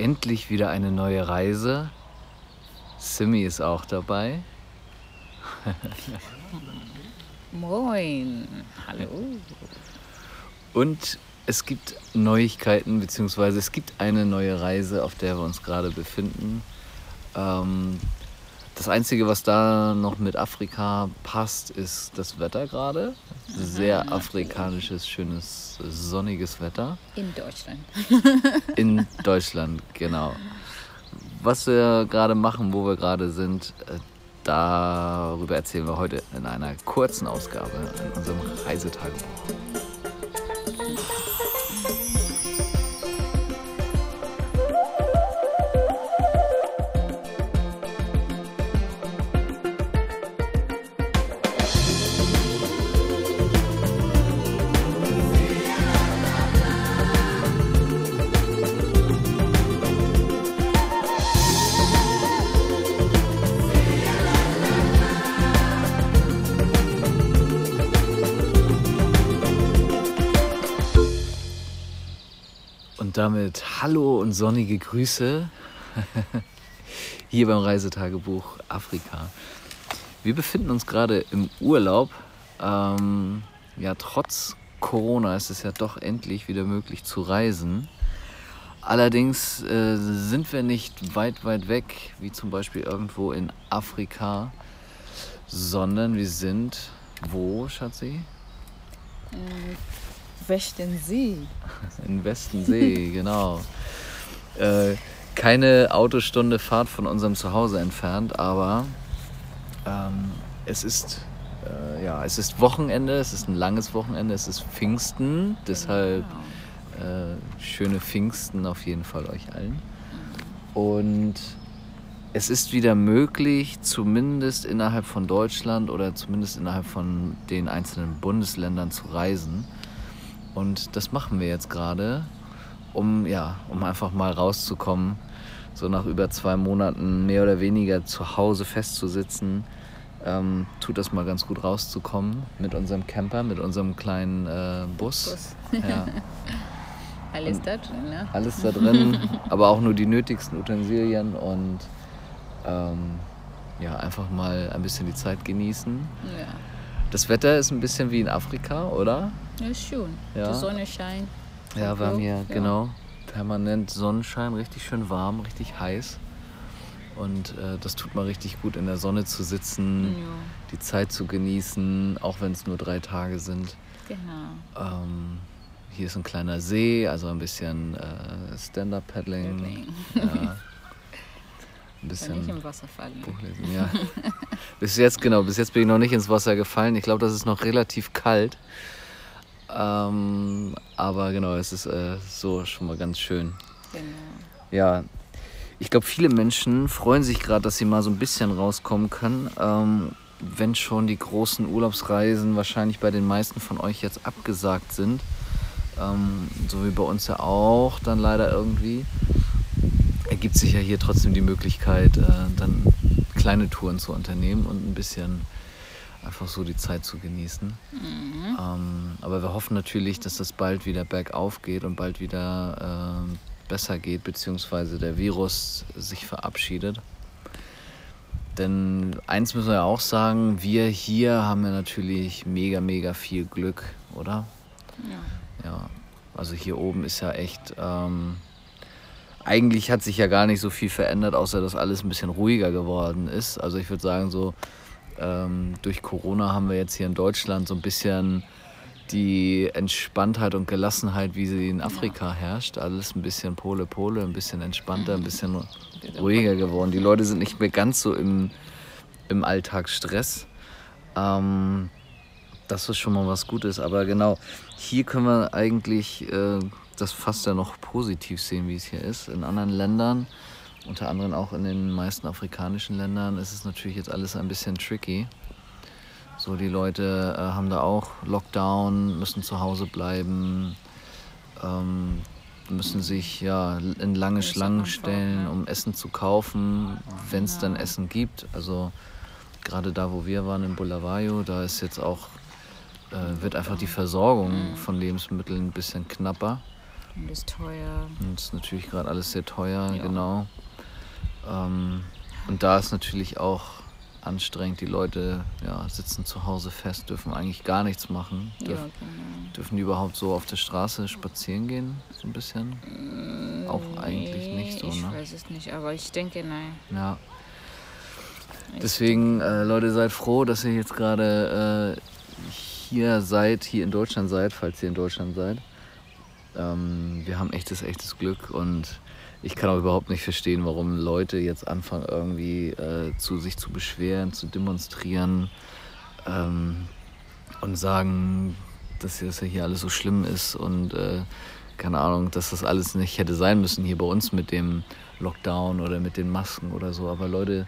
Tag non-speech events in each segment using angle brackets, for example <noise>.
endlich wieder eine neue Reise. Simi ist auch dabei. <laughs> Moin, hallo. Und es gibt Neuigkeiten, beziehungsweise es gibt eine neue Reise, auf der wir uns gerade befinden. Ähm, das Einzige, was da noch mit Afrika passt, ist das Wetter gerade. Sehr afrikanisches, schönes, sonniges Wetter. In Deutschland. In <laughs> Deutschland, genau. Was wir gerade machen, wo wir gerade sind, äh, darüber erzählen wir heute in einer kurzen Ausgabe in unserem Reisetagebuch. Damit hallo und sonnige Grüße hier beim Reisetagebuch Afrika. Wir befinden uns gerade im Urlaub. Ähm, ja, trotz Corona ist es ja doch endlich wieder möglich zu reisen. Allerdings äh, sind wir nicht weit, weit weg, wie zum Beispiel irgendwo in Afrika, sondern wir sind wo, Schatzi? Westensee. In Westensee, <laughs> genau. Äh, keine Autostunde Fahrt von unserem Zuhause entfernt, aber ähm, es ist äh, ja, es ist Wochenende, es ist ein langes Wochenende, es ist Pfingsten, deshalb äh, schöne Pfingsten auf jeden Fall euch allen. Und es ist wieder möglich, zumindest innerhalb von Deutschland oder zumindest innerhalb von den einzelnen Bundesländern zu reisen. Und das machen wir jetzt gerade, um, ja, um einfach mal rauszukommen, so nach über zwei Monaten mehr oder weniger zu Hause festzusitzen. Ähm, tut das mal ganz gut rauszukommen mit unserem Camper, mit unserem kleinen äh, Bus. Bus. Ja, <laughs> Alles da drin, ne? alles da drin, <laughs> aber auch nur die nötigsten Utensilien und ähm, ja, einfach mal ein bisschen die Zeit genießen. Ja. Das Wetter ist ein bisschen wie in Afrika, oder? Ja, ist schön. Ja. Die Sonne scheint. Ja, wir haben hier Ja. genau permanent Sonnenschein, richtig schön warm, richtig heiß. Und äh, das tut mal richtig gut, in der Sonne zu sitzen, Ja, die Zeit zu genießen, auch wenn es nur drei Tage sind. genau. Ähm, hier ist ein kleiner See, also ein bisschen äh, Stand-Up-Paddling. Paddling. Ja, <laughs> ein bisschen nicht im Wasser fallen. Buch lesen, ja. bis jetzt, genau, bis jetzt bin ich noch nicht ins Wasser gefallen. Ich glaube, das ist noch relativ kalt. Ähm, aber genau, es ist äh, so schon mal ganz schön. Genau. Ja, ich glaube, viele Menschen freuen sich gerade, dass sie mal so ein bisschen rauskommen können. Ähm, wenn schon die großen Urlaubsreisen wahrscheinlich bei den meisten von euch jetzt abgesagt sind. Ähm, so wie bei uns ja auch dann leider irgendwie. Ergibt sich ja hier trotzdem die Möglichkeit, äh, dann kleine Touren zu unternehmen und ein bisschen einfach so die Zeit zu genießen. Mhm. Ähm, aber wir hoffen natürlich, dass das bald wieder bergauf geht und bald wieder ähm, besser geht, beziehungsweise der Virus sich verabschiedet. Denn eins müssen wir ja auch sagen, wir hier haben ja natürlich mega, mega viel Glück, oder? Ja. Ja, also hier oben ist ja echt. Ähm, eigentlich hat sich ja gar nicht so viel verändert, außer dass alles ein bisschen ruhiger geworden ist. Also ich würde sagen, so ähm, durch Corona haben wir jetzt hier in Deutschland so ein bisschen die Entspanntheit und Gelassenheit, wie sie in Afrika herrscht. Alles ein bisschen Pole, Pole, ein bisschen entspannter, ein bisschen ruhiger geworden. Die Leute sind nicht mehr ganz so im, im Alltagsstress. Ähm, das ist schon mal was Gutes. Aber genau, hier können wir eigentlich äh, das fast ja noch positiv sehen, wie es hier ist. In anderen Ländern, unter anderem auch in den meisten afrikanischen Ländern, ist es natürlich jetzt alles ein bisschen tricky. So, die Leute äh, haben da auch Lockdown, müssen zu Hause bleiben, ähm, müssen sich ja in lange Schlangen stellen, ja. um Essen zu kaufen, wenn es dann Ja. Essen gibt. Also gerade da, wo wir waren in Bulawayo, da ist jetzt auch, äh, wird einfach die Versorgung von Lebensmitteln ein bisschen knapper. Und ist teuer. Und ist natürlich gerade alles sehr teuer, Ja. genau. Ähm, und da ist natürlich auch anstrengend. Die Leute ja, sitzen zu Hause fest, dürfen eigentlich gar nichts machen. Ja, Dürf, genau. Dürfen die überhaupt so auf der Straße spazieren gehen? So ein bisschen? Auch eigentlich nicht so, Ich ne? weiß es nicht, aber ich denke, nein. Ja. Ich Deswegen, äh, Leute, seid froh, dass ihr jetzt gerade äh, hier seid, hier in Deutschland seid, falls ihr in Deutschland seid. Ähm, wir haben echtes, echtes Glück und ich kann auch überhaupt nicht verstehen, warum Leute jetzt anfangen, irgendwie äh, zu sich zu beschweren, zu demonstrieren ähm, und sagen, dass das ja hier alles so schlimm ist und äh, keine Ahnung, dass das alles nicht hätte sein müssen hier bei uns mit dem Lockdown oder mit den Masken oder so. Aber Leute,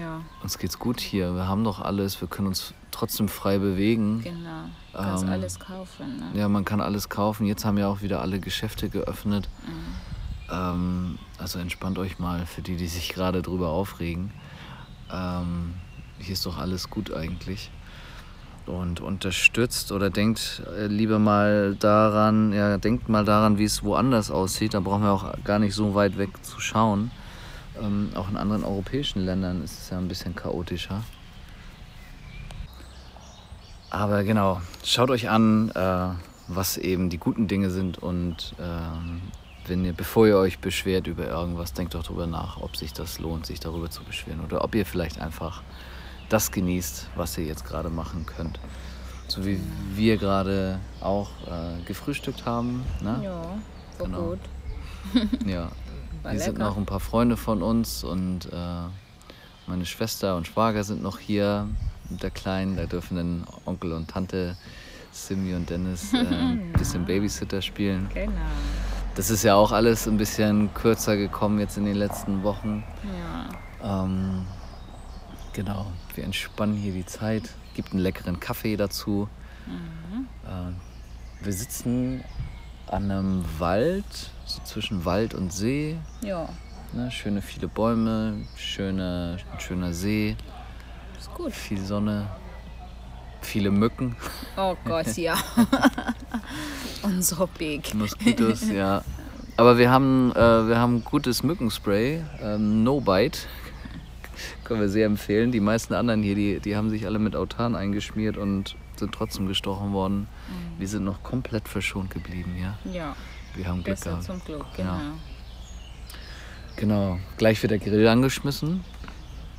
Ja, uns geht's gut hier. Wir haben doch alles. Wir können uns trotzdem frei bewegen. genau. Du kannst Ähm, alles kaufen. Ne? Ja, man kann alles kaufen. Jetzt haben ja auch wieder alle Geschäfte geöffnet. Mhm. Ähm, also entspannt euch mal für die, die sich gerade drüber aufregen. Ähm, hier ist doch alles gut eigentlich. Und unterstützt oder denkt äh, lieber mal daran, ja, denkt mal daran, wie es woanders aussieht. Da brauchen wir auch gar nicht so weit weg zu schauen. Ähm, auch in anderen europäischen Ländern ist es ja ein bisschen chaotischer. Aber genau, schaut euch an, äh, was eben die guten Dinge sind und ähm, wenn ihr, bevor ihr euch beschwert über irgendwas, denkt doch darüber nach, ob sich das lohnt, sich darüber zu beschweren oder ob ihr vielleicht einfach das genießt, was ihr jetzt gerade machen könnt. So wie wir gerade auch äh, gefrühstückt haben. Ne? Ja, war Genau. gut. Ja. <laughs> War Hier sind lecker. noch ein paar Freunde von uns und äh, meine Schwester und Schwager sind noch hier mit der Kleinen. Da dürfen dann Onkel und Tante Simi und Dennis äh, <laughs> ein bisschen Babysitter spielen. Genau. Das ist ja auch alles ein bisschen kürzer gekommen jetzt in den letzten Wochen. Ja. Ähm, genau, wir entspannen hier die Zeit. Gibt einen leckeren Kaffee dazu. Mhm. Äh, wir sitzen an einem Wald, so zwischen Wald und See. Ja, Ne, schöne viele Bäume, schöne, schöner See, ist gut. viel Sonne, viele Mücken, <laughs> Oh Gott, ja. <laughs> Und so big. Moskitos, ja. Aber wir haben, äh, wir haben gutes Mückenspray, ähm, No Bite. Können wir sehr empfehlen. Die meisten anderen hier, die, die haben sich alle mit Autan eingeschmiert und sind trotzdem gestochen worden. Wir sind noch komplett verschont geblieben, ja. Ja, Wir haben Glück besser gehabt. zum Glück, Ja. genau. Genau. Gleich wird der Grill angeschmissen.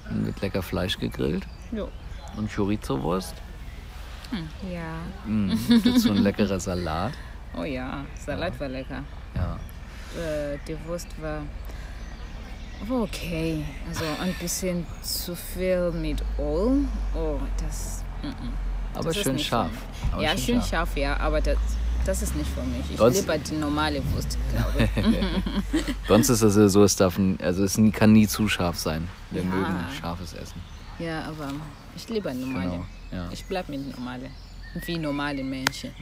Wird lecker Fleisch gegrillt Ja. und Chorizo-Wurst. Hm, ja. Mm, dazu ein leckerer Salat. <laughs> Oh ja, Salat war lecker. Ja. Äh, die Wurst war, war okay. Also ein bisschen zu viel mit Öl. Oh, das. mm, mm. Aber Das schön scharf. Aber ja, schön scharf. ja, aber das, das ist nicht für mich. Ich Sonst- liebe die normale Wurst, glaube ich. <laughs> <laughs> Sonst ist es so, es darf, also es kann nie zu scharf sein. Wir Ja. mögen scharfes Essen. ja, aber ich liebe normale. Genau. Ja. Ich bleibe mit normale. Wie normale Menschen. <laughs>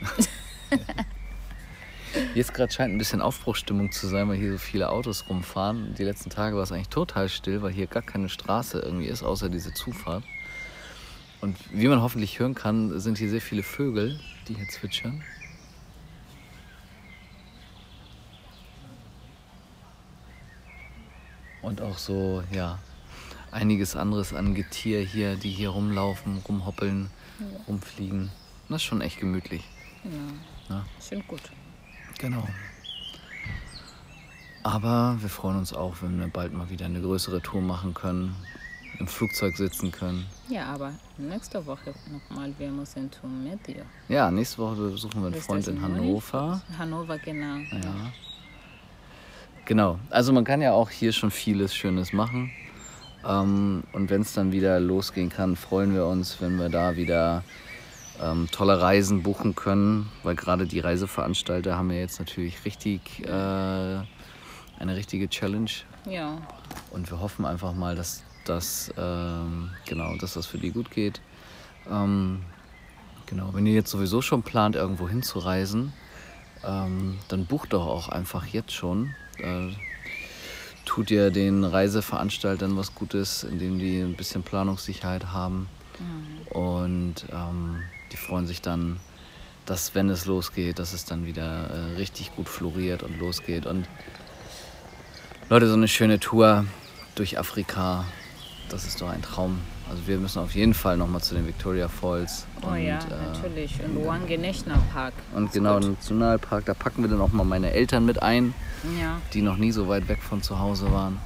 Jetzt gerade scheint ein bisschen Aufbruchstimmung zu sein, weil hier so viele Autos rumfahren. Die letzten Tage war es eigentlich total still, weil hier gar keine Straße irgendwie ist, außer diese Zufahrt. Und wie man hoffentlich hören kann, sind hier sehr viele Vögel, die hier zwitschern. Und auch so, ja, einiges anderes an Getier hier, die hier rumlaufen, rumhoppeln, rumfliegen. Das ist schon echt gemütlich. Ja. Ja. Schön gut. Genau. Aber wir freuen uns auch, wenn wir bald mal wieder eine größere Tour machen können, im Flugzeug sitzen können. Ja, aber nächste Woche nochmal, wir müssen zum Medio. Ja, nächste Woche besuchen wir einen Ist Freund in? Hannover. Hannover, genau. Ja. Genau. Also man kann ja auch hier schon vieles Schönes machen. Ähm, und wenn es dann wieder losgehen kann, freuen wir uns, wenn wir da wieder ähm, tolle Reisen buchen können, weil gerade die Reiseveranstalter haben ja jetzt natürlich richtig äh, eine richtige Challenge Ja, Und wir hoffen einfach mal, dass das, ähm, genau, dass das für die gut geht. Ähm, genau, wenn ihr jetzt sowieso schon plant, irgendwo hinzureisen, ähm, dann bucht doch auch einfach jetzt schon. Äh, tut ihr den Reiseveranstaltern was Gutes, indem die ein bisschen Planungssicherheit haben. Und ähm, die freuen sich dann, dass wenn es losgeht, dass es dann wieder äh, richtig gut floriert und losgeht. Und Leute, so eine schöne Tour durch Afrika, das ist doch ein Traum. Also wir müssen auf jeden Fall nochmal zu den Victoria Falls. Oh und, ja, äh, natürlich. Und Wange National Park. Und genau, im Nationalpark, da packen wir dann auch mal meine Eltern mit ein, Ja. die noch nie so weit weg von zu Hause waren.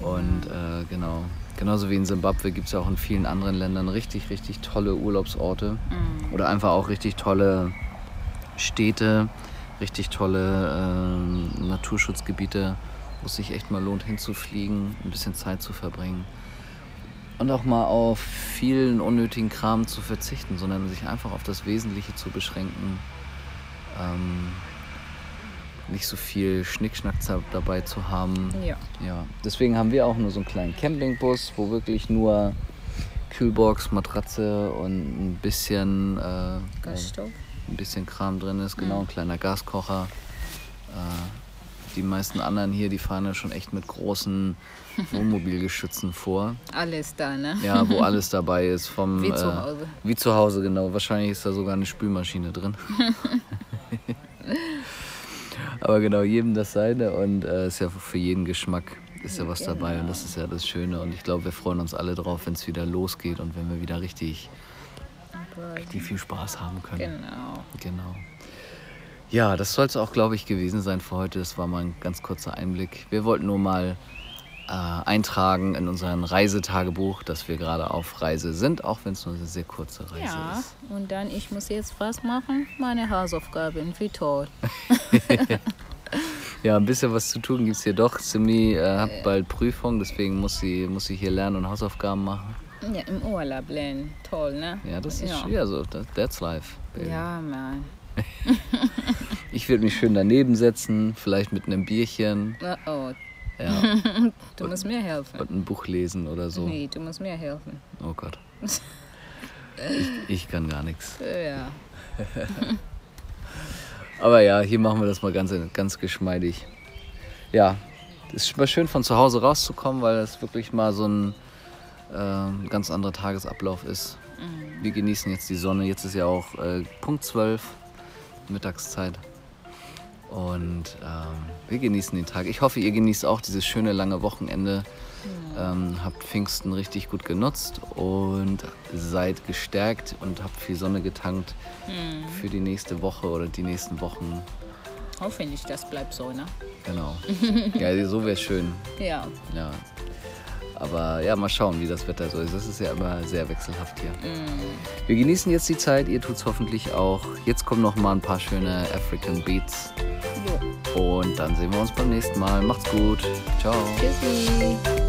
Und äh, genau, genauso wie in Simbabwe gibt es ja auch in vielen anderen Ländern richtig, richtig tolle Urlaubsorte. Mhm. Oder einfach auch richtig tolle Städte, richtig tolle ähm, Naturschutzgebiete, wo es sich echt mal lohnt hinzufliegen, ein bisschen Zeit zu verbringen. Und auch mal auf vielen unnötigen Kram zu verzichten, sondern sich einfach auf das Wesentliche zu beschränken. Ähm, nicht so viel Schnickschnack dabei zu haben. Ja. Ja, deswegen haben wir auch nur so einen kleinen Campingbus, wo wirklich nur Kühlbox, Matratze und ein bisschen, äh, Gasstoff. ein bisschen Kram drin ist. Genau, ein kleiner Gaskocher. Äh, die meisten anderen hier, die fahren ja schon echt mit großen <laughs> Wohnmobilgeschützen vor. Alles da, ne? Ja, wo <laughs> alles dabei ist. Vom, Wie zu äh, Hause. Wie zu Hause, genau. Wahrscheinlich ist da sogar eine Spülmaschine drin. <laughs> Aber genau, jedem das seine und äh, ist ja für jeden Geschmack ist ja was dabei und das ist ja das Schöne und ich glaube, wir freuen uns alle drauf, wenn es wieder losgeht und wenn wir wieder richtig, richtig viel Spaß haben können. Genau. Genau. Ja, das soll es auch, glaube ich, gewesen sein für heute. Das war mal ein ganz kurzer Einblick. Wir wollten nur mal äh, eintragen in unserem Reisetagebuch, dass wir gerade auf Reise sind, auch wenn es nur eine sehr kurze Reise Ja, ist. und dann ich muss jetzt was machen? Meine Hausaufgaben, wie toll. <laughs> Ja, ein bisschen was zu tun gibt es hier doch. Simi äh, hat bald Prüfung, deswegen muss sie, muss sie hier lernen und Hausaufgaben machen. Ja, im Urlaub lernen. Toll, ne? Ja, das ist ja. ja so, that, that's life. Baby. Ja, Mann. <laughs> Ich würde mich schön daneben setzen, vielleicht mit einem Bierchen Oh, oh, ja, <laughs> du musst mir helfen. und ein Buch lesen oder so. Nee, du musst mir helfen. Oh Gott. <laughs> Ich, ich kann gar nichts. Ja. <laughs> Aber ja, hier machen wir das mal ganz, ganz geschmeidig. Ja, es ist mal schön von zu Hause rauszukommen, weil das wirklich mal so ein ähm, ganz anderer Tagesablauf ist. Wir genießen jetzt die Sonne. Jetzt ist ja auch äh, Punkt 12, Mittagszeit. Und ähm, wir genießen den Tag. Ich hoffe, ihr genießt auch dieses schöne lange Wochenende. Ähm, habt Pfingsten richtig gut genutzt und seid gestärkt und habt viel Sonne getankt für die nächste Woche oder die nächsten Wochen. Hoffentlich, das bleibt so, ne? Genau. <laughs> ja, so wäre schön. Ja. Ja. Aber ja, mal schauen, wie das Wetter so ist. Das ist ja immer sehr wechselhaft hier. Wir genießen jetzt die Zeit, ihr tut's hoffentlich auch. Jetzt kommen noch mal ein paar schöne African Beats. Jo. Und dann sehen wir uns beim nächsten Mal. Macht's gut. Ciao. Tschüssi.